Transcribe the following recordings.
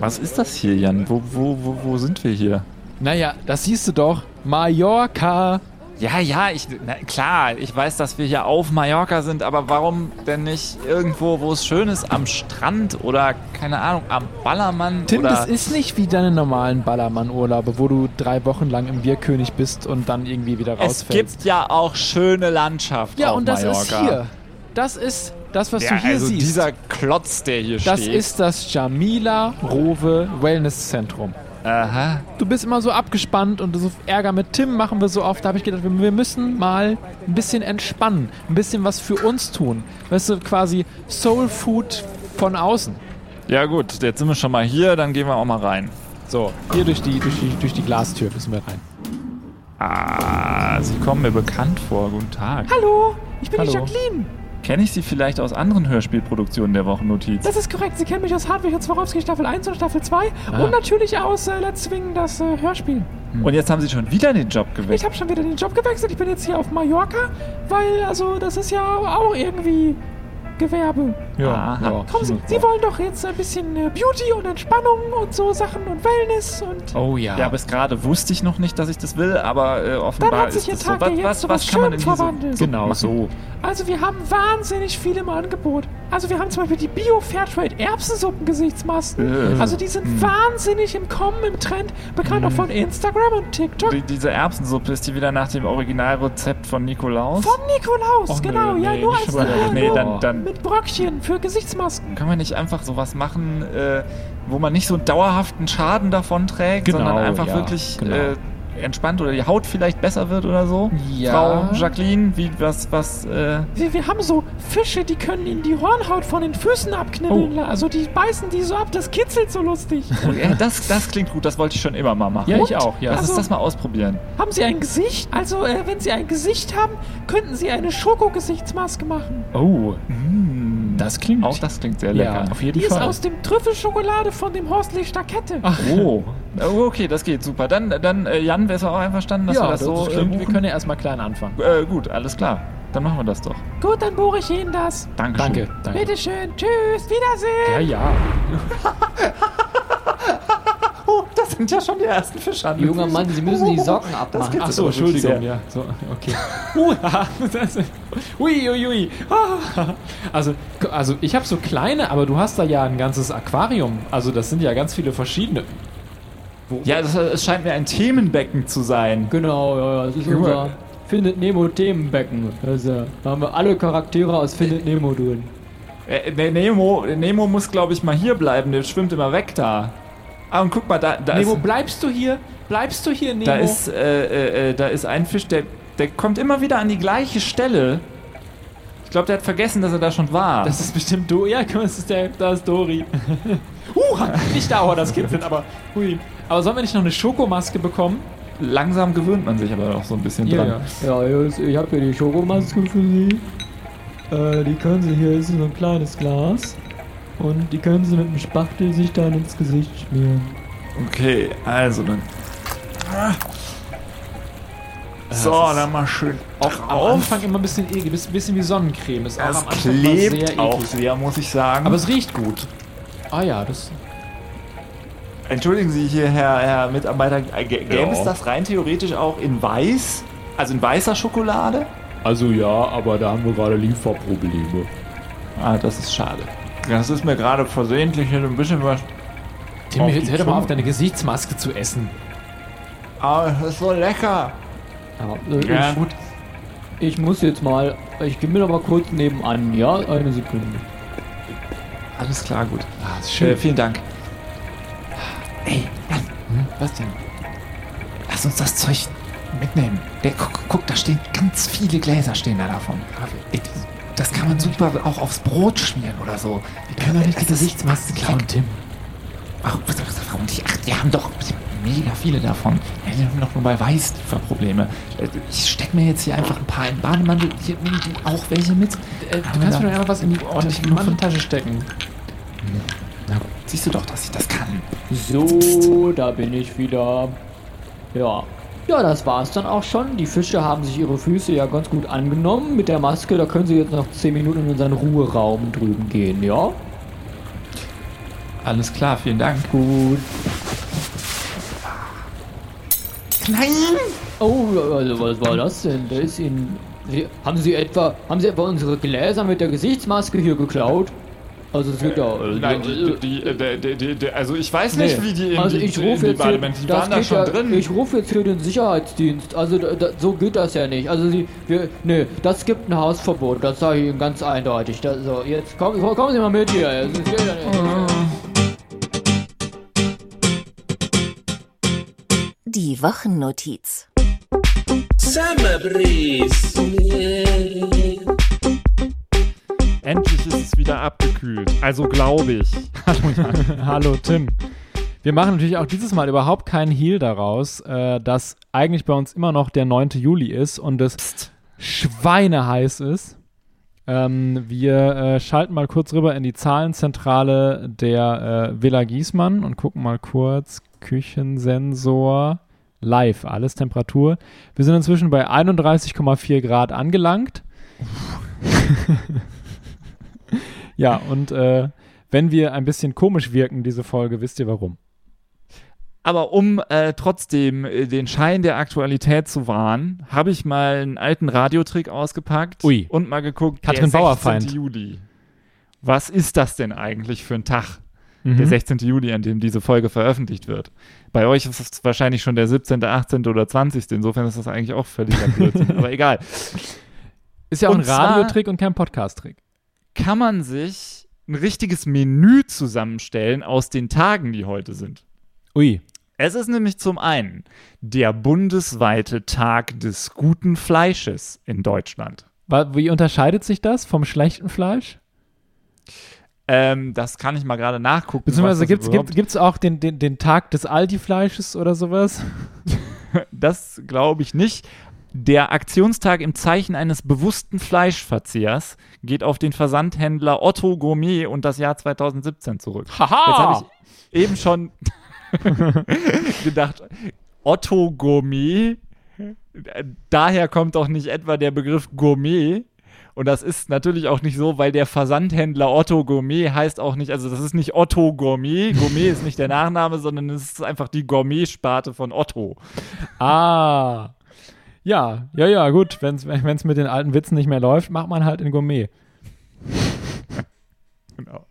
Was ist das hier, Jan? Wo, wo, wo, wo sind wir hier? Naja, das siehst du doch. Mallorca. Ja, ja, ich, na, klar, ich weiß, dass wir hier auf Mallorca sind, aber warum denn nicht irgendwo, wo es schön ist, am Strand oder, keine Ahnung, am Ballermann Tim, oder... das ist nicht wie deine normalen Ballermann-Urlaube, wo du drei Wochen lang im Bierkönig bist und dann irgendwie wieder es rausfällst. gibt ja auch schöne Landschaft ja, auf und das Mallorca. ist hier. Das ist das, was Ja, du hier also siehst. dieser Klotz, der hier das steht. ist das Jamila Rowe Wellness Zentrum. Aha. Du bist immer so abgespannt und so Ärger mit Tim machen wir so oft. Da habe ich gedacht, wir, müssen mal ein bisschen entspannen, ein bisschen was für uns tun. Weißt du, quasi Soul Food von außen. Ja gut, jetzt sind wir schon mal hier, dann gehen wir auch mal rein. So, hier durch die, durch die, durch die Glastür müssen wir rein. Ah, Sie kommen mir bekannt vor. Guten Tag. Hallo, ich bin die Hallo. Jacqueline. Kenne ich Sie vielleicht aus anderen Hörspielproduktionen der Wochennotiz? Das ist korrekt. Sie kennen mich aus Hartwig und Swarovski Staffel 1 und Staffel 2 Ah. und natürlich aus äh, Let's Swing, das äh, Hörspiel. Und jetzt haben Sie schon wieder den Job Ich gewechselt. habe schon wieder den Job gewechselt. Ich bin jetzt hier auf Mallorca, weil, also, das ist ja auch irgendwie Gewerbe. Ja, ja. Kommen Sie, Sie wollen doch jetzt ein bisschen äh, Beauty und Entspannung und so Sachen und Wellness und... Oh ja. Ja, bis gerade wusste ich noch nicht, dass ich das will, aber äh, offenbar Dann hat sich ist Ihr es Tag so. ja jetzt zu was kann man denn hier so Genau machen? so. Also wir haben wahnsinnig viel im Angebot. Also wir haben zum Beispiel die Bio-Fairtrade Erbsensuppen-Gesichtsmasken. Äh. Also die sind Hm. wahnsinnig im Kommen, im Trend. Bekannt auch von Instagram und TikTok. Die, diese Erbsensuppe, ist die wieder nach dem Originalrezept von Nikolaus? Von Nikolaus, Och, genau. nee, ja, nee, nur als äh, nee, nur dann, dann mit Bröckchen für Gesichtsmasken. können wir nicht einfach sowas machen, äh, wo man nicht so einen dauerhaften Schaden davon trägt, Genau, sondern einfach ja, wirklich genau. äh, entspannt oder die Haut vielleicht besser wird oder so? Ja. Frau Jacqueline, wie, was, was, äh, Wir, wir haben so Fische, die können ihnen die Hornhaut von den Füßen abknibbeln. Oh. Also die beißen die so ab, das kitzelt so lustig. ja, das, das klingt gut, das wollte ich schon immer mal machen. Ja, ich Und? auch, ja. Lass Also- uns das mal ausprobieren. haben Sie ein Gesicht? Also äh, wenn Sie ein Gesicht haben, könnten Sie eine Schoko-Gesichtsmaske machen. Oh, Mm, das klingt. Auch das klingt sehr ja, lecker. auf jeden Die ist Fall. aus dem Trüffelschokolade von dem Horstli Stakette. Oh. Oh, okay, das geht super. Dann, dann äh, Jan, wärst du auch einverstanden, dass ja, wir das, so klingt, äh, wir können ja erstmal klein anfangen. Äh, gut, alles klar. Dann machen wir das doch. Gut, dann buche ich Ihnen das. Dankeschön. Danke, danke. Bitteschön. Tschüss. Wiedersehen. Ja, ja. Oh, das sind ja schon die ersten Fische an. Junger Mann, Sie müssen die Socken abmachen. Ach so, Entschuldigung, ja. So, okay. Uh, das, ui, ui, ui. Also, also ich habe so kleine, aber du hast da ja ein ganzes Aquarium. Also das sind ja ganz viele verschiedene. Wo, Ja, das, es scheint mir ein Themenbecken zu sein. Genau, ja, ja, das ist unser Findet Nemo Themenbecken. Also, da haben wir alle Charaktere aus Findet Nemo drin. Äh, ne- Nemo, Nemo muss, glaube ich, mal hier bleiben. Der schwimmt immer weg da. Ah, und guck mal, da, da Nemo, ist... bleibst du hier? Bleibst du hier, Nemo? Da ist, äh, äh, äh, da ist ein Fisch, der, der kommt immer wieder an die gleiche Stelle. Ich glaube, der hat vergessen, dass er da schon war. das ist bestimmt Dori. Ja, das ist, der, da ist Dori. uh, nicht da, wo das kitzelt, aber hui. Aber sollen wir nicht noch eine Schokomaske bekommen? Langsam gewöhnt man sich aber auch so ein bisschen dran. Ja, jetzt, ich habe hier die Schokomaske für Sie. Äh, die können Sie hier, ist so ein kleines Glas. Und die können Sie mit dem Spachtel sich dann ins Gesicht schmieren. Okay, also dann. So, dann mal schön Auch am. Anfang immer ein bisschen eklig, bisschen, bisschen wie Sonnencreme. Ist Es klebt auch sehr, muss ich sagen. Aber es riecht gut. Ah ja, das. Entschuldigen Sie hier, Herr, Herr Mitarbeiter, äh, gä- gäbe Ja. es das rein theoretisch auch in weiß? Also in weißer Schokolade? Also ja, aber da haben wir gerade Lieferprobleme. Ah, das ist schade. Das ist mir gerade versehentlich ein bisschen was. Tim, hör doch mal auf, deine Gesichtsmaske zu essen. Ah, das ist so lecker. Ja, äh, Ja, ich, gut. ich muss jetzt mal, ich gehe mir mal kurz nebenan, ja? Eine Sekunde. Alles klar, gut. Ah, ist Äh, vielen Dank. Ey, Jan, hm, was denn? Lass uns das Zeug mitnehmen. Der, guck, guck, da stehen ganz viele Gläser stehen da davon. Das kann man super auch aufs Brot schmieren oder so. Wir können doch nicht die Gesichtsmaske klauen, Tim. Ach, was, was, warum nicht? Ach, die haben doch mega viele davon. Die haben doch nur bei Weiß Probleme. Ich steck mir jetzt hier einfach ein paar in den Bademantel. Hier, nimm du auch welche mit. Äh, du kannst mir doch einfach was in die ordentlich ordentliche Manteltasche stecken. Na gut, siehst du doch, dass ich das kann. So, da bin ich wieder. Ja. Ja, das war's dann auch schon. Die Fische haben sich ihre Füße ja ganz gut angenommen. Mit der Maske, da können sie jetzt noch 10 Minuten in unseren Ruheraum drüben gehen, ja? Alles klar, vielen Dank. Gut. Nein! Oh, also was war das denn? Da ist Ihnen. Sie, haben Sie etwa. Haben Sie etwa unsere Gläser mit der Gesichtsmaske hier geklaut? Also es wird ja. äh, Nein, die, die, die, die, die, also ich weiß nicht, Nee. wie die in also die, ich in rufe die jetzt hier, die das waren da schon ja, drin. Ich rufe jetzt hier den Sicherheitsdienst. Also da, da, so geht das ja nicht. Also sie, wir, nee, das gibt ein Hausverbot. Das sage ich Ihnen ganz eindeutig. Das, so, jetzt kommen, kommen Sie mal mit hier. Es ist- geht ja Die Wochennotiz. Summer Breeze. Endlich ist es wieder abgekühlt. Also glaube ich. Hallo Tim. Wir machen natürlich auch dieses Mal überhaupt keinen Heal daraus, äh, dass eigentlich bei uns immer noch der 9. Juli ist und es schweineheiß ist. Ähm, wir äh, schalten mal kurz rüber in die Zahlenzentrale der äh, Villa Giesmann und gucken mal kurz Küchensensor live, alles Temperatur. Wir sind inzwischen bei 31,4 Grad angelangt. ja, und äh, wenn wir ein bisschen komisch wirken, diese Folge, wisst ihr warum. Aber um äh, trotzdem äh, den Schein der Aktualität zu wahren, habe ich mal einen alten Radiotrick ausgepackt Ui. und mal geguckt, Katrin der 16. Bauerfeind. Juli. Was ist das denn eigentlich für ein Tag? Mhm. Der 16. Juli, an dem diese Folge veröffentlicht wird. Bei euch ist es wahrscheinlich schon der 17., 18. oder 20. Insofern ist das eigentlich auch völliger Blödsinn. Aber egal. Ist ja auch Und ein Radiotrick und kein Podcast-Trick. Kann man sich ein richtiges Menü zusammenstellen aus den Tagen, die heute sind. Ui. Es ist nämlich zum einen der bundesweite Tag des guten Fleisches in Deutschland. Wie unterscheidet sich das vom schlechten Fleisch? Ähm, das kann ich mal gerade nachgucken. Beziehungsweise gibt es gibt's auch den, den, den Tag des Aldi-Fleisches oder sowas? Das glaube ich nicht. Der Aktionstag im Zeichen eines bewussten Fleischverzehrs geht auf den Versandhändler Otto Gourmet und das Jahr 2017 zurück. Jetzt habe ich eben schon gedacht, Otto Gourmet, daher kommt doch nicht etwa der Begriff Gourmet. Und das ist natürlich auch nicht so, weil der Versandhändler Otto Gourmet heißt auch nicht, also das ist nicht Otto Gourmet. Gourmet ist nicht der Nachname, sondern es ist einfach die Gourmet-Sparte von Otto. Ah. Ja, ja, ja, gut. Wenn es mit den alten Witzen nicht mehr läuft, macht man halt in Gourmet. Genau.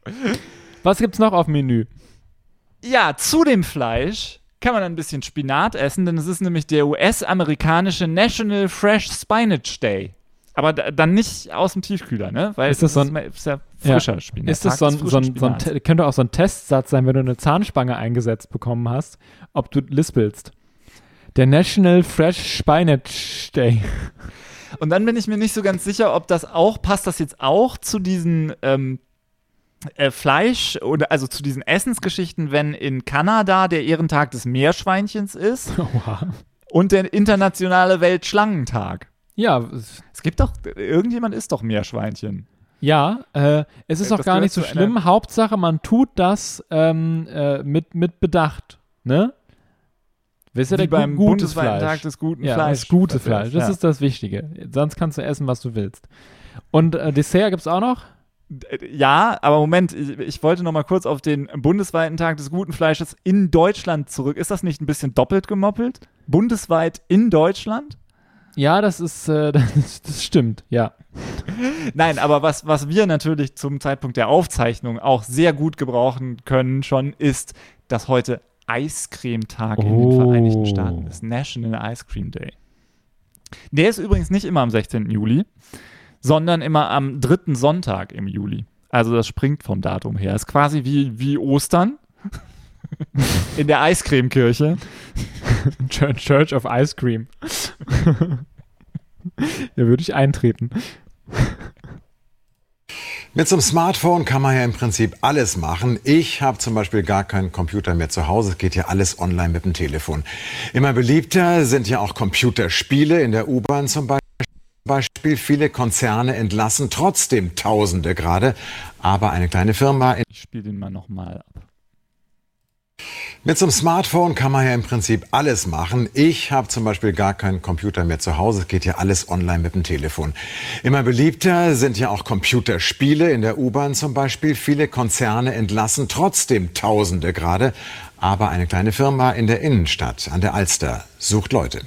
Was gibt's noch auf dem Menü? Ja, zu dem Fleisch kann man ein bisschen Spinat essen, denn es ist nämlich der US-amerikanische National Fresh Spinach Day. Aber da, dann nicht aus dem Tiefkühler, ne? Weil Ist das so ein- ist ja frischer Spinat. Ist das so ein, so ein, so ein könnte auch so ein Testsatz sein, wenn du eine Zahnspange eingesetzt bekommen hast, ob du lispelst. Der National Fresh Spinach Day. Und dann bin ich mir nicht so ganz sicher, ob das auch, passt das jetzt auch zu diesen ähm, äh, Fleisch oder also zu diesen Essensgeschichten, wenn in Kanada der Ehrentag des Meerschweinchens ist Oha. und der internationale Weltschlangentag. Ja, es- Es gibt doch, irgendjemand isst doch Meerschweinchen. ja äh, es ist Äh, auch das gar gehört nicht so schlimm. Hauptsache, man tut das ähm, äh, mit, mit Bedacht. Ne? Wisst ihr, Wie der beim gu- gutes bundesweiten Fleisch. Tag des guten ja, Fleisch. das gute Fleisch. Das ja. ist das Wichtige. Sonst kannst du essen, was du willst. Und äh, Dessert gibt's auch noch? Ja, aber Moment, ich, ich wollte noch mal kurz auf den bundesweiten Tag des guten Fleisches in Deutschland zurück. Ist das nicht ein bisschen doppelt gemoppelt? Bundesweit in Deutschland? Ja, das ist, äh, das, das stimmt, ja. Nein, aber was, was wir natürlich zum Zeitpunkt der Aufzeichnung auch sehr gut gebrauchen können schon, ist, dass heute Eiscremetag in den Oh. Vereinigten Staaten ist. National Ice Cream Day. Der ist übrigens nicht immer am 16. Juli, sondern immer am dritten Sonntag im Juli. Also das springt vom Datum her. Ist quasi wie, wie Ostern in der Eiscremekirche. Church, of Ice Cream. da würde ich eintreten. Mit so einem Smartphone kann man ja im Prinzip alles machen. Ich habe zum Beispiel gar keinen Computer mehr zu Hause. Es geht ja alles online mit dem Telefon. Immer beliebter sind ja auch Computerspiele in der U-Bahn zum Beispiel. Viele Konzerne entlassen trotzdem Tausende gerade. Aber eine kleine Firma in Ich spiele den mal nochmal ab. Mit so einem Smartphone kann man ja im Prinzip alles machen. Ich habe zum Beispiel gar keinen Computer mehr zu Hause. Es geht ja alles online mit dem Telefon. Immer beliebter sind ja auch Computerspiele in der U-Bahn zum Beispiel. Viele Konzerne entlassen trotzdem Tausende gerade. Aber eine kleine Firma in der Innenstadt an der Alster sucht Leute.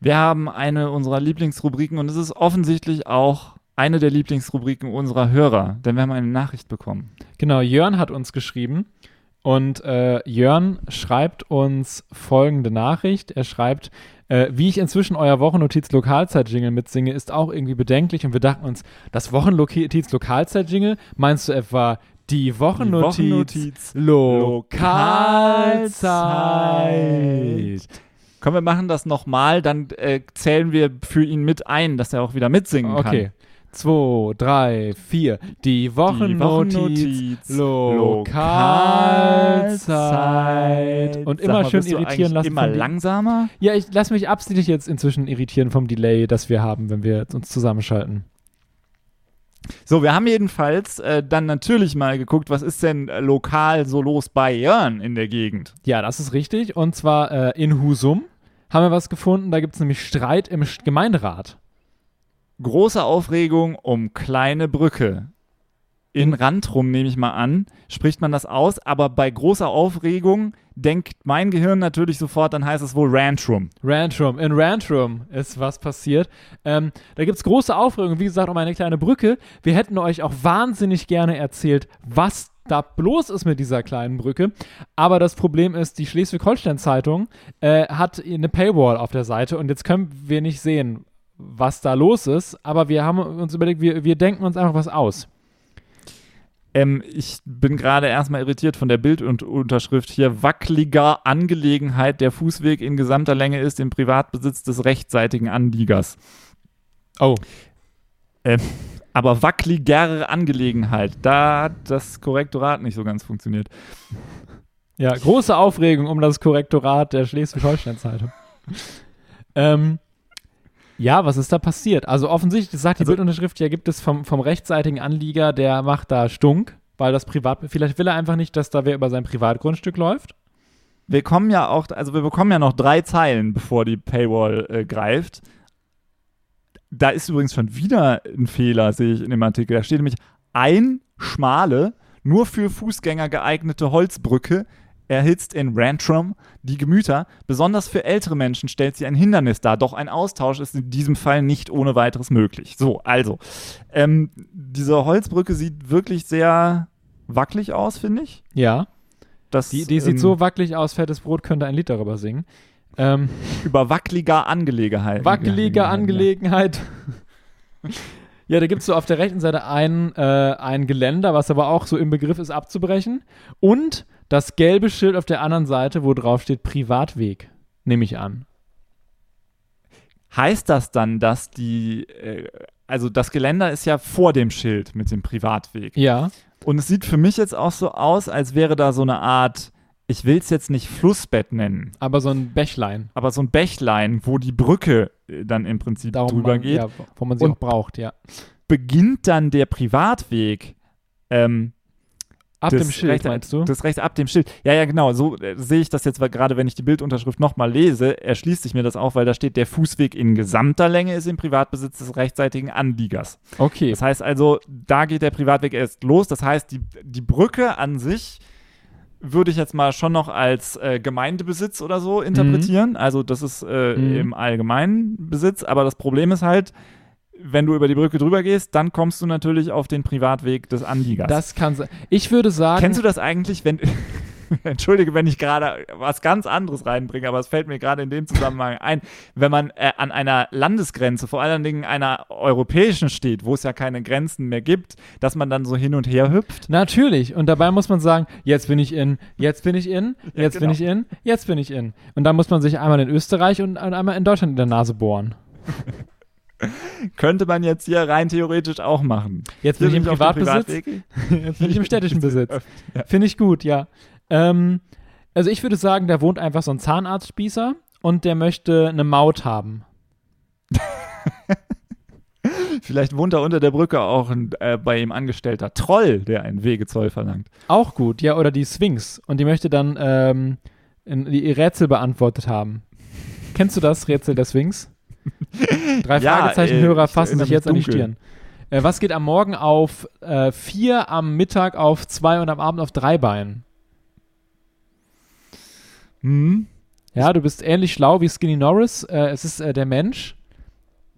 Wir haben eine unserer Lieblingsrubriken und es ist offensichtlich auch eine der Lieblingsrubriken unserer Hörer, denn wir haben eine Nachricht bekommen. Genau, Jörn hat uns geschrieben und äh, Jörn schreibt uns folgende Nachricht. Er schreibt, äh, wie ich inzwischen euer Wochennotiz-Lokalzeit-Jingle mitsinge, ist auch irgendwie bedenklich und wir dachten uns, das Wochennotiz-Lokalzeit-Jingle, meinst du etwa die Wochennotiz, Wochennotiz Lokalzeit? Komm, wir machen das nochmal, dann äh, zählen wir für ihn mit ein, dass er auch wieder mitsingen kann. Okay. Zwei, drei, vier. Die Wochennotiz, Wochennotiz Lokalzeit. Und immer mal, schön irritieren lassen. Immer die- langsamer? Ja, ich lasse mich absichtlich jetzt inzwischen irritieren vom Delay, das wir haben, wenn wir uns zusammenschalten. So, wir haben jedenfalls äh, dann natürlich mal geguckt, was ist denn äh, lokal so los bei Jörn in der Gegend? Ja, das ist richtig. Und zwar äh, in Husum haben wir was gefunden. Da gibt es nämlich Streit im Gemeinderat. Große Aufregung um kleine Brücke. In Randrum nehme ich mal an, spricht man das aus, aber bei großer Aufregung denkt mein Gehirn natürlich sofort, dann heißt es wohl Rantrum. Rantrum. In Rantrum ist was passiert. Ähm, da gibt es große Aufregung, wie gesagt, um eine kleine Brücke. Wir hätten euch auch wahnsinnig gerne erzählt, was da bloß ist mit dieser kleinen Brücke. Aber das Problem ist, die Schleswig-Holstein-Zeitung äh, hat eine Paywall auf der Seite und jetzt können wir nicht sehen, was da los ist. Aber wir haben uns überlegt, wir, wir denken uns einfach was aus. Ähm, ich bin gerade erstmal irritiert von der Bildunterschrift hier. Wackeliger Angelegenheit. Der Fußweg in gesamter Länge ist im Privatbesitz des rechtsseitigen Anliegers. Oh. Ähm, aber wackeliger Angelegenheit. Da hat das Korrektorat nicht so ganz funktioniert. Ja, große Aufregung um das Korrektorat der Schleswig-Holstein-Zeitung. ähm, ja, was ist da passiert? Also offensichtlich, sagt die Also- Bildunterschrift, ja, gibt es vom, vom rechtsseitigen Anlieger, der macht da Stunk, weil das Privat, vielleicht will er einfach nicht, dass da wer über sein Privatgrundstück läuft. Wir kommen ja auch, also wir bekommen ja noch drei Zeilen, bevor die Paywall äh, greift. Da ist übrigens schon wieder ein Fehler, sehe ich in dem Artikel. Da steht nämlich ein schmale, nur für Fußgänger geeignete Holzbrücke erhitzt in Rantrum die Gemüter. Besonders für ältere Menschen stellt sie ein Hindernis dar. Doch ein Austausch ist in diesem Fall nicht ohne weiteres möglich. So, also, ähm, diese Holzbrücke sieht wirklich sehr wackelig aus, finde ich. Ja. Das, Die, die sieht ähm, so wackelig aus, fettes Brot könnte ein Lied darüber singen. Ähm, über wackeliger Angelegenheit. wackelige Angelegenheit. ja, da gibt es so auf der rechten Seite ein, äh, ein Geländer, was aber auch so im Begriff ist abzubrechen. Und das gelbe Schild auf der anderen Seite, wo drauf steht Privatweg, nehme ich an. Heißt das dann, dass die, äh, also das Geländer ist ja vor dem Schild mit dem Privatweg. Ja. Und es sieht für mich jetzt auch so aus, als wäre da so eine Art, ich will es jetzt nicht Flussbett nennen, Aber so ein Bächlein. aber so ein Bächlein, wo die Brücke äh, dann im Prinzip Darum drüber man, geht, Ja, wo man sie auch braucht, ja. beginnt dann der Privatweg. Ähm, Ab das dem Schild, rechts, meinst du? Das rechts ab dem Schild. Ja, ja, genau. So äh, sehe ich das jetzt, weil gerade wenn ich die Bildunterschrift nochmal lese, erschließt sich mir das auch, weil da steht, der Fußweg in gesamter Länge ist im Privatbesitz des rechtsseitigen Anliegers. Okay. Das heißt also, da geht der Privatweg erst los. Das heißt, die, die Brücke an sich würde ich jetzt mal schon noch als äh, Gemeindebesitz oder so interpretieren. Also das ist äh, Mhm. im allgemeinen Besitz. Aber das Problem ist halt, wenn du über die Brücke drüber gehst, dann kommst du natürlich auf den Privatweg des Anliegers. Das kann sein. Ich würde sagen. Kennst du das eigentlich, wenn. Entschuldige, wenn ich gerade was ganz anderes reinbringe, aber es fällt mir gerade in dem Zusammenhang ein, wenn man äh, an einer Landesgrenze, vor allen Dingen einer europäischen steht, wo es ja keine Grenzen mehr gibt, dass man dann so hin und her hüpft. Natürlich. Und dabei muss man sagen, jetzt bin ich in, jetzt bin ich in, jetzt bin genau. ich in, jetzt bin ich in. Und dann muss man sich einmal in Österreich und einmal in Deutschland in der Nase bohren. Könnte man jetzt hier rein theoretisch auch machen. Jetzt bin ich im Privatbesitz. Jetzt bin ich im städtischen Besitz. Finde ich gut, ja. Ähm, also ich würde sagen, da wohnt einfach so ein Zahnarztspießer und der möchte eine Maut haben. Vielleicht wohnt da unter der Brücke auch ein äh, bei ihm angestellter Troll, der einen Wegezoll verlangt. Auch gut, ja, oder die Sphinx. Und die möchte dann ähm, in, die Rätsel beantwortet haben. Kennst du das Rätsel der Sphinx? Drei Ja, Fragezeichen-Hörer äh, fassen sich jetzt mich an die dunkel. Stirn. Äh, was geht am Morgen auf äh, vier, am Mittag auf zwei und am Abend auf drei Beinen? Hm? Ja, du bist ähnlich schlau wie Skinny Norris. Äh, es ist äh, der Mensch.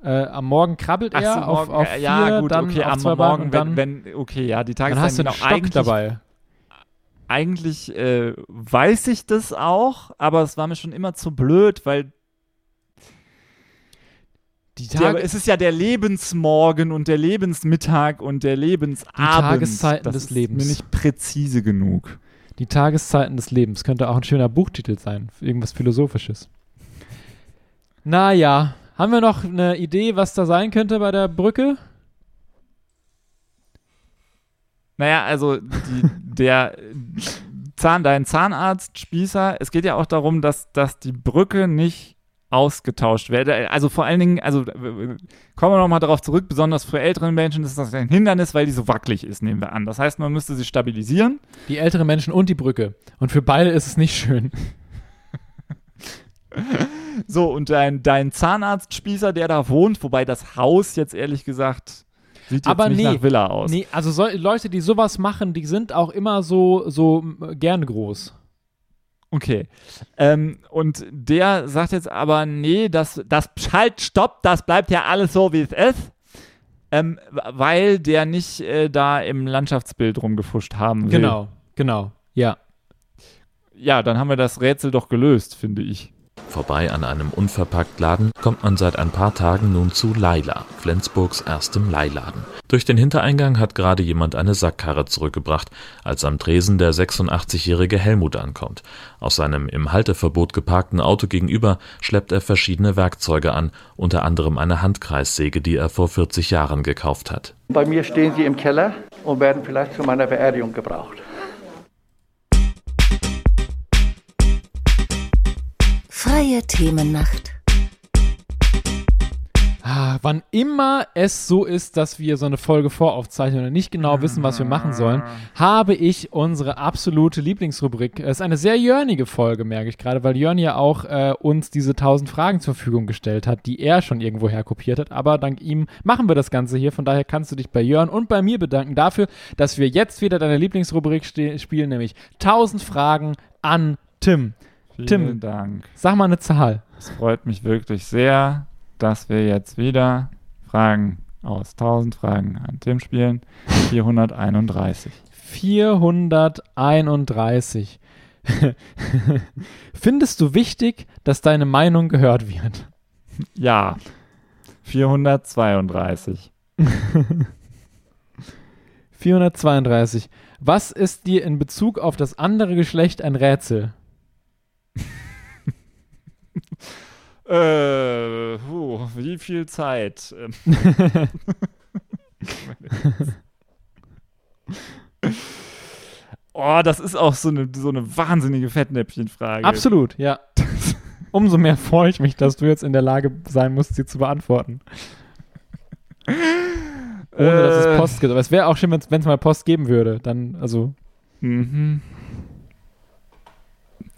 Äh, am Morgen krabbelt er so, auf, morgen, auf äh, vier, ja, gut, dann okay, auf am zwei Beinen Morgen, dann, wenn, wenn, okay, ja, die dann hast du einen genau, Stock dabei. Eigentlich äh, weiß ich das auch, aber es war mir schon immer zu blöd, weil Die, der, Tage, es ist ja der Lebensmorgen und der Lebensmittag und der Lebensabend. Tageszeiten das des ist Lebens. mir nicht präzise genug. die Tageszeiten des Lebens. Könnte auch ein schöner Buchtitel sein. Irgendwas Philosophisches. Naja, haben wir noch eine Idee, was da sein könnte bei der Brücke? Naja, also die, der Zahn, dein Zahnarzt, Spießer, es geht ja auch darum, dass, dass die Brücke nicht ausgetauscht werde. Also vor allen Dingen, also kommen wir nochmal darauf zurück, besonders für ältere Menschen ist das ein Hindernis, weil die so wackelig ist, nehmen wir an. Das heißt, man müsste sie stabilisieren. Die älteren Menschen und die Brücke. Und für beide ist es nicht schön. So, und dein, dein Zahnarztspießer, der da wohnt, wobei das Haus jetzt ehrlich gesagt sieht jetzt Aber nicht nee, nach Villa aus. Nee, also so, Leute, die sowas machen, die sind auch immer so, so gerne groß. Okay. Ähm, und der sagt jetzt aber, nee, das, das halt, stopp, das bleibt ja alles so, wie es ist. Ähm, weil der nicht äh, da im Landschaftsbild rumgefuscht haben will. Genau, genau. Ja. Ja, dann haben wir das Rätsel doch gelöst, finde ich. Vorbei an einem Unverpacktladen kommt man seit ein paar Tagen nun zu Laila, Flensburgs erstem Leihladen. Durch den Hintereingang hat gerade jemand eine Sackkarre zurückgebracht, als am Tresen der 86-jährige Helmut ankommt. Aus seinem im Halteverbot geparkten Auto gegenüber schleppt er verschiedene Werkzeuge an, unter anderem eine Handkreissäge, die er vor 40 Jahren gekauft hat. Bei mir stehen sie im Keller und werden vielleicht zu meiner Beerdigung gebraucht. Freie Themennacht. Ah, wann immer es so ist, dass wir so eine Folge voraufzeichnen und nicht genau wissen, was wir machen sollen, habe ich unsere absolute Lieblingsrubrik. Es ist eine sehr jörnige Folge, merke ich gerade, weil Jörn ja auch äh, uns diese 1000 Fragen zur Verfügung gestellt hat, die er schon irgendwoher kopiert hat. Aber dank ihm machen wir das Ganze hier. Von daher kannst du dich bei Jörn und bei mir bedanken dafür, dass wir jetzt wieder deine Lieblingsrubrik spielen, nämlich 1000 Fragen an Tim. Vielen Tim. Dank. Sag mal eine Zahl. Es freut mich wirklich sehr, dass wir jetzt wieder Fragen aus 1000 Fragen an Tim spielen. 431. 431. Findest du wichtig, dass deine Meinung gehört wird? Ja. 432. 432. Was ist dir in Bezug auf das andere Geschlecht ein Rätsel? Äh, puh, wie viel Zeit? Ähm, oh, das ist auch so eine, so eine wahnsinnige Fettnäpfchenfrage. Absolut, ja. Umso mehr freue ich mich, dass du jetzt in der Lage sein musst, sie zu beantworten. Ohne dass es Äh. Post gibt. Aber es wäre auch schön, wenn es mal Post geben würde. Dann, also, Mhm.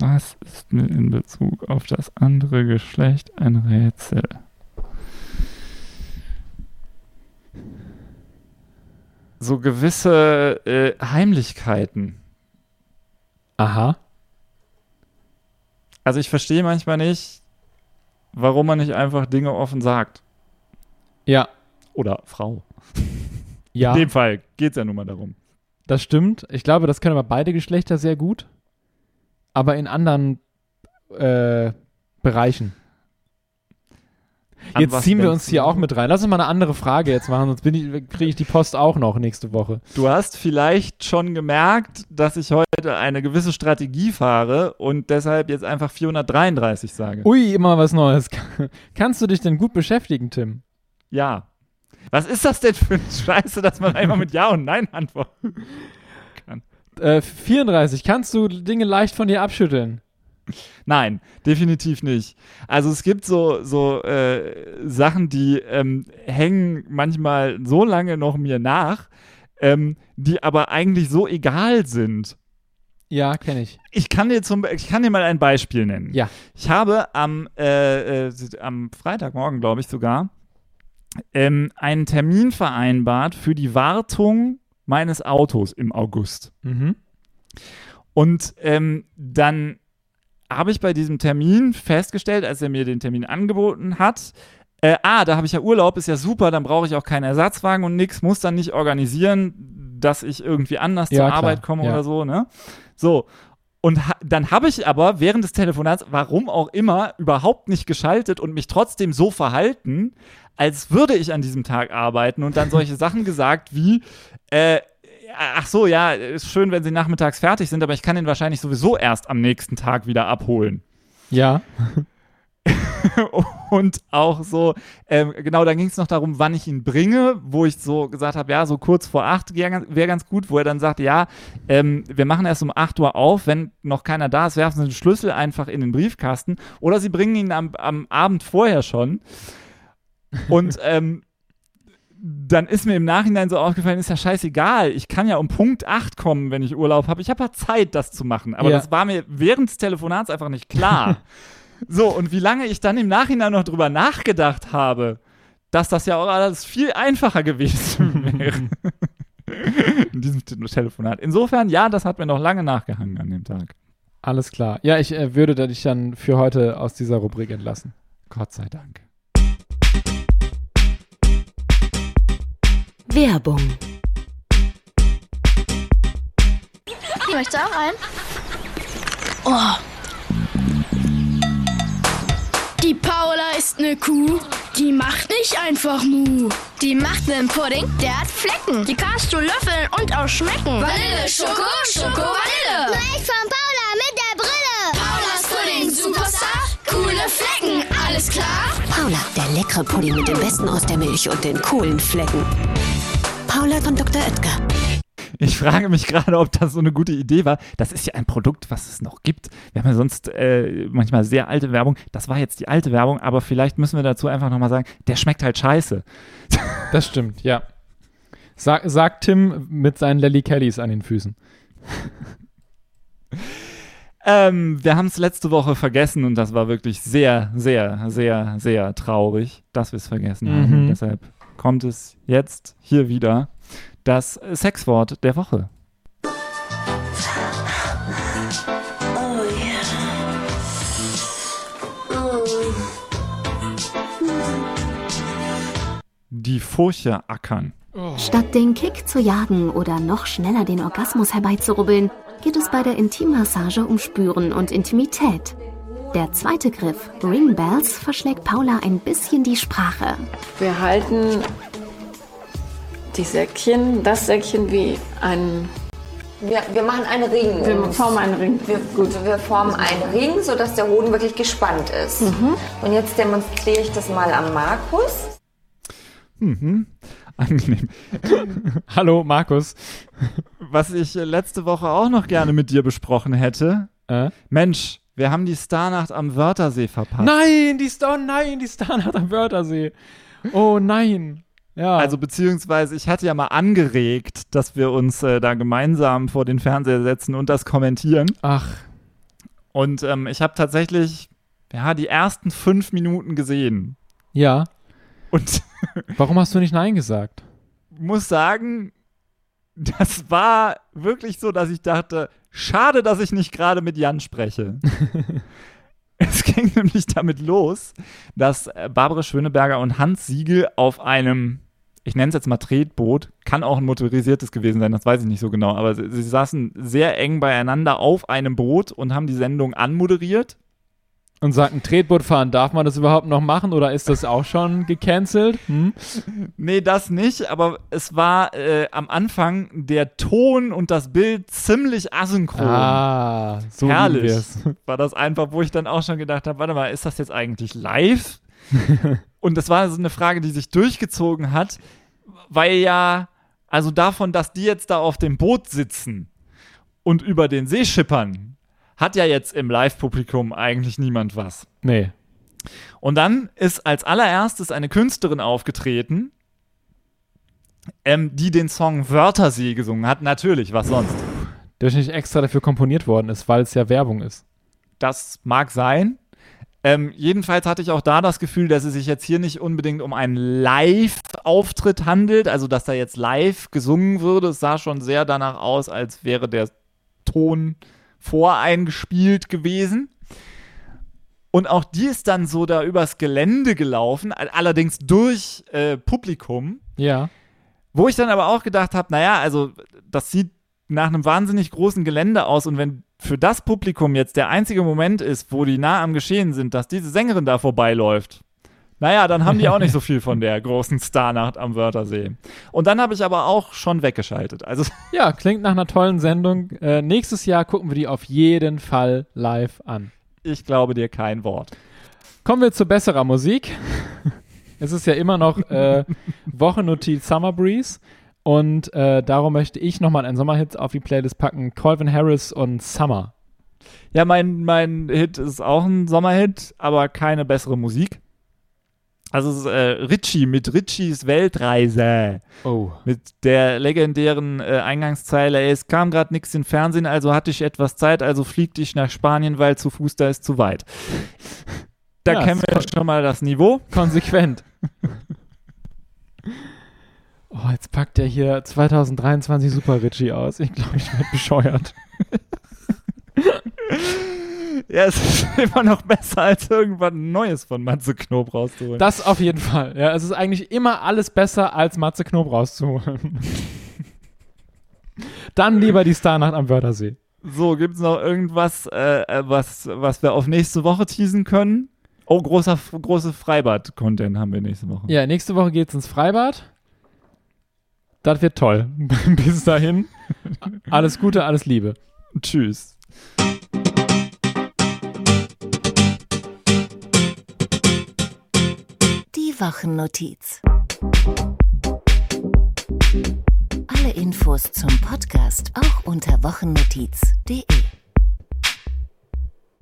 Was ist mir in Bezug auf das andere Geschlecht ein Rätsel? So gewisse äh, Heimlichkeiten. aha. Also ich verstehe manchmal nicht, warum man nicht einfach Dinge offen sagt. Ja, Oder Frau. ja. In dem Fall geht es ja nun mal darum. Das stimmt. Ich glaube, das können aber beide Geschlechter sehr gut. Aber in anderen äh, Bereichen. An Jetzt ziehen wir uns hier auch mit rein. Lass uns mal eine andere Frage jetzt machen, sonst kriege ich die Post auch noch nächste Woche. Du hast vielleicht schon gemerkt, dass ich heute eine gewisse Strategie fahre und deshalb jetzt einfach 433 sage. Ui, immer was Neues. Kannst du dich denn gut beschäftigen, Tim? Ja. Was ist das denn für eine Scheiße, dass man einmal mit Ja und Nein antwortet? Äh, 34. Kannst du Dinge leicht von dir abschütteln? Nein, definitiv nicht. Also es gibt so, so äh, Sachen, die ähm, hängen manchmal so lange noch mir nach, ähm, die aber eigentlich so egal sind. Ja, kenne ich. Ich kann dir zum, ich kann dir mal ein Beispiel nennen. Ja. Ich habe am, äh, äh, am Freitagmorgen, glaube ich sogar, ähm, einen Termin vereinbart für die Wartung meines Autos im August. Mhm. Und ähm, dann habe ich bei diesem Termin festgestellt, als er mir den Termin angeboten hat, äh, ah, da habe ich ja Urlaub, ist ja super, dann brauche ich auch keinen Ersatzwagen und nix, muss dann nicht organisieren, dass ich irgendwie anders Ja, zur klar, Arbeit komme ja. oder so, ne? So. Und ha dann habe ich aber während des Telefonats, warum auch immer, überhaupt nicht geschaltet und mich trotzdem so verhalten, als würde ich an diesem Tag arbeiten und dann solche Sachen gesagt wie, äh, ach so, ja, ist schön, wenn sie nachmittags fertig sind, aber ich kann ihn wahrscheinlich sowieso erst am nächsten Tag wieder abholen. Ja. und auch so, ähm, genau, da ging es noch darum, wann ich ihn bringe, wo ich so gesagt habe, ja, so kurz vor acht wäre ganz, wär ganz gut, wo er dann sagt, ja, ähm, wir machen erst um 8 Uhr auf, wenn noch keiner da ist, werfen Sie den Schlüssel einfach in den Briefkasten oder Sie bringen ihn am, am Abend vorher schon. Und ähm, dann ist mir im Nachhinein so aufgefallen, ist ja scheißegal. Ich kann ja um Punkt 8 kommen, wenn ich Urlaub habe. Ich habe ja Zeit, das zu machen. Aber Ja. das war mir während des Telefonats einfach nicht klar. so, und wie lange ich dann im Nachhinein noch drüber nachgedacht habe, dass das ja auch alles viel einfacher gewesen wäre. In diesem Te- Telefonat. Insofern, ja, das hat mir noch lange nachgehangen an dem Tag. Alles klar. Ja, ich äh, würde dich dann für heute aus dieser Rubrik entlassen. Gott sei Dank. Werbung. Ich möchte auch ein. Oh. Die Paula ist ne Kuh, die macht nicht einfach Mu. Die macht nen Pudding, der hat Flecken. Die kannst du löffeln und auch schmecken. Vanille, Schoko, Schoko, Vanille. Gleich von Paula mit der Brille. Paulas Pudding, Superstar, coole Flecken, alles klar? Paula, der leckere Pudding mit dem Besten aus der Milch und den coolen Flecken. Paula von Dr. Oetker. Ich frage mich gerade, ob das so eine gute Idee war. Das ist ja ein Produkt, was es noch gibt. Wir haben ja sonst äh, manchmal sehr alte Werbung. Das war jetzt die alte Werbung, aber vielleicht müssen wir dazu einfach nochmal sagen, der schmeckt halt scheiße. Das stimmt, ja. Sag, sagt Tim mit seinen Lelly Kellys an den Füßen. Ähm, wir haben es letzte Woche vergessen und das war wirklich sehr, sehr, sehr, sehr traurig, dass wir es vergessen haben. Mhm. Deshalb kommt es jetzt hier wieder das Sexwort der Woche. Die Furche ackern. Statt den Kick zu jagen oder noch schneller den Orgasmus herbeizurubbeln, geht es bei der Intimmassage um Spüren und Intimität. Der zweite Griff, Ring Bells, verschlägt Paula ein bisschen die Sprache. Wir halten die Säckchen, das Säckchen wie ein. Wir, wir machen einen Ring. Wir formen einen Ring. Wir, gut, wir formen einen Ring, sodass der Hoden wirklich gespannt ist. Und jetzt demonstriere ich das mal am Markus. Mhm. Angenehm. Hallo, Markus. Was ich äh, letzte Woche auch noch gerne mit dir besprochen hätte. Äh? Mensch, wir haben die Starnacht am Wörthersee verpasst. Nein, die Star, nein, die Starnacht am Wörthersee. Oh nein. Ja. Also beziehungsweise ich hatte ja mal angeregt, dass wir uns äh, da gemeinsam vor den Fernseher setzen und das kommentieren. Ach. Und ähm, ich habe tatsächlich ja die ersten fünf Minuten gesehen Ja. und Warum hast du nicht Nein gesagt? muss sagen, das war wirklich so, dass ich dachte, schade, dass ich nicht gerade mit Jan spreche. es ging nämlich damit los, dass äh, Barbara Schöneberger und Hans Siegel auf einem, ich nenne es jetzt mal Tretboot, kann auch ein motorisiertes gewesen sein, das weiß ich nicht so genau, aber sie, sie saßen sehr eng beieinander auf einem Boot und haben die Sendung anmoderiert. Und sagt, ein Tretboot fahren, darf man das überhaupt noch machen oder ist das auch schon gecancelt? Hm? Nee, das nicht, aber es war äh, am Anfang der Ton und das Bild ziemlich asynchron. Ah, so Herrlich. War das einfach, wo ich dann auch schon gedacht habe, warte mal, ist das jetzt eigentlich live? und das war so eine Frage, die sich durchgezogen hat, weil ja, also davon, dass die jetzt da auf dem Boot sitzen und über den See schippern, hat ja jetzt im Live-Publikum eigentlich niemand was. Nee. Und dann ist als allererstes eine Künstlerin aufgetreten, ähm, die den Song Wörtersee gesungen hat. Natürlich, was sonst? Der nicht extra dafür komponiert worden ist, weil es ja Werbung ist. Das mag sein. Ähm, jedenfalls hatte ich auch da das Gefühl, dass es sich jetzt hier nicht unbedingt um einen Live-Auftritt handelt, also dass da jetzt live gesungen würde. Es sah schon sehr danach aus, als wäre der Ton voreingespielt gewesen. Und auch die ist dann so da übers Gelände gelaufen, allerdings durch äh, Publikum. Ja. Wo ich dann aber auch gedacht habe, naja, also das sieht nach einem wahnsinnig großen Gelände aus und wenn für das Publikum jetzt der einzige Moment ist, wo die nah am Geschehen sind, dass diese Sängerin da vorbeiläuft, naja, dann haben die auch nicht so viel von der großen Starnacht am Wörthersee. Und dann habe ich aber auch schon weggeschaltet. Also ja, klingt nach einer tollen Sendung. Äh, nächstes Jahr gucken wir die auf jeden Fall live an. Ich glaube dir kein Wort. Kommen wir zu besserer Musik. es ist ja immer noch äh, Wochennotiz Summer Breeze. Und äh, darum möchte ich nochmal einen Sommerhit auf die Playlist packen: Calvin Harris und Summer. Ja, mein, mein Hit ist auch ein Sommerhit, aber keine bessere Musik. Also es ist äh, Ritchie mit Ritchies Weltreise. Oh. Mit der legendären äh, Eingangszeile, es kam gerade nichts im Fernsehen, also hatte ich etwas Zeit, also flieg dich nach Spanien, weil zu Fuß da ist zu weit. Da Ja, kennen wir schon mal das Niveau. Konsequent. Oh, jetzt packt er hier 2023 Super Ritchie aus. Ich glaube, ich werde bescheuert. Ja, es ist immer noch besser, als irgendwann Neues von Matze Knob rauszuholen. Das auf jeden Fall. Ja, es ist eigentlich immer alles besser, als Matze Knob rauszuholen. Dann lieber die Starnacht am Wörthersee. So, gibt es noch irgendwas, äh, äh, was, was wir auf nächste Woche teasen können? Oh, großer, große Freibad-Content haben wir nächste Woche. Ja, nächste Woche geht's ins Freibad. Das wird toll. Bis dahin. Alles Gute, alles Liebe. Tschüss. Die Wochennotiz. Alle Infos zum Podcast auch unter wochennotiz.de.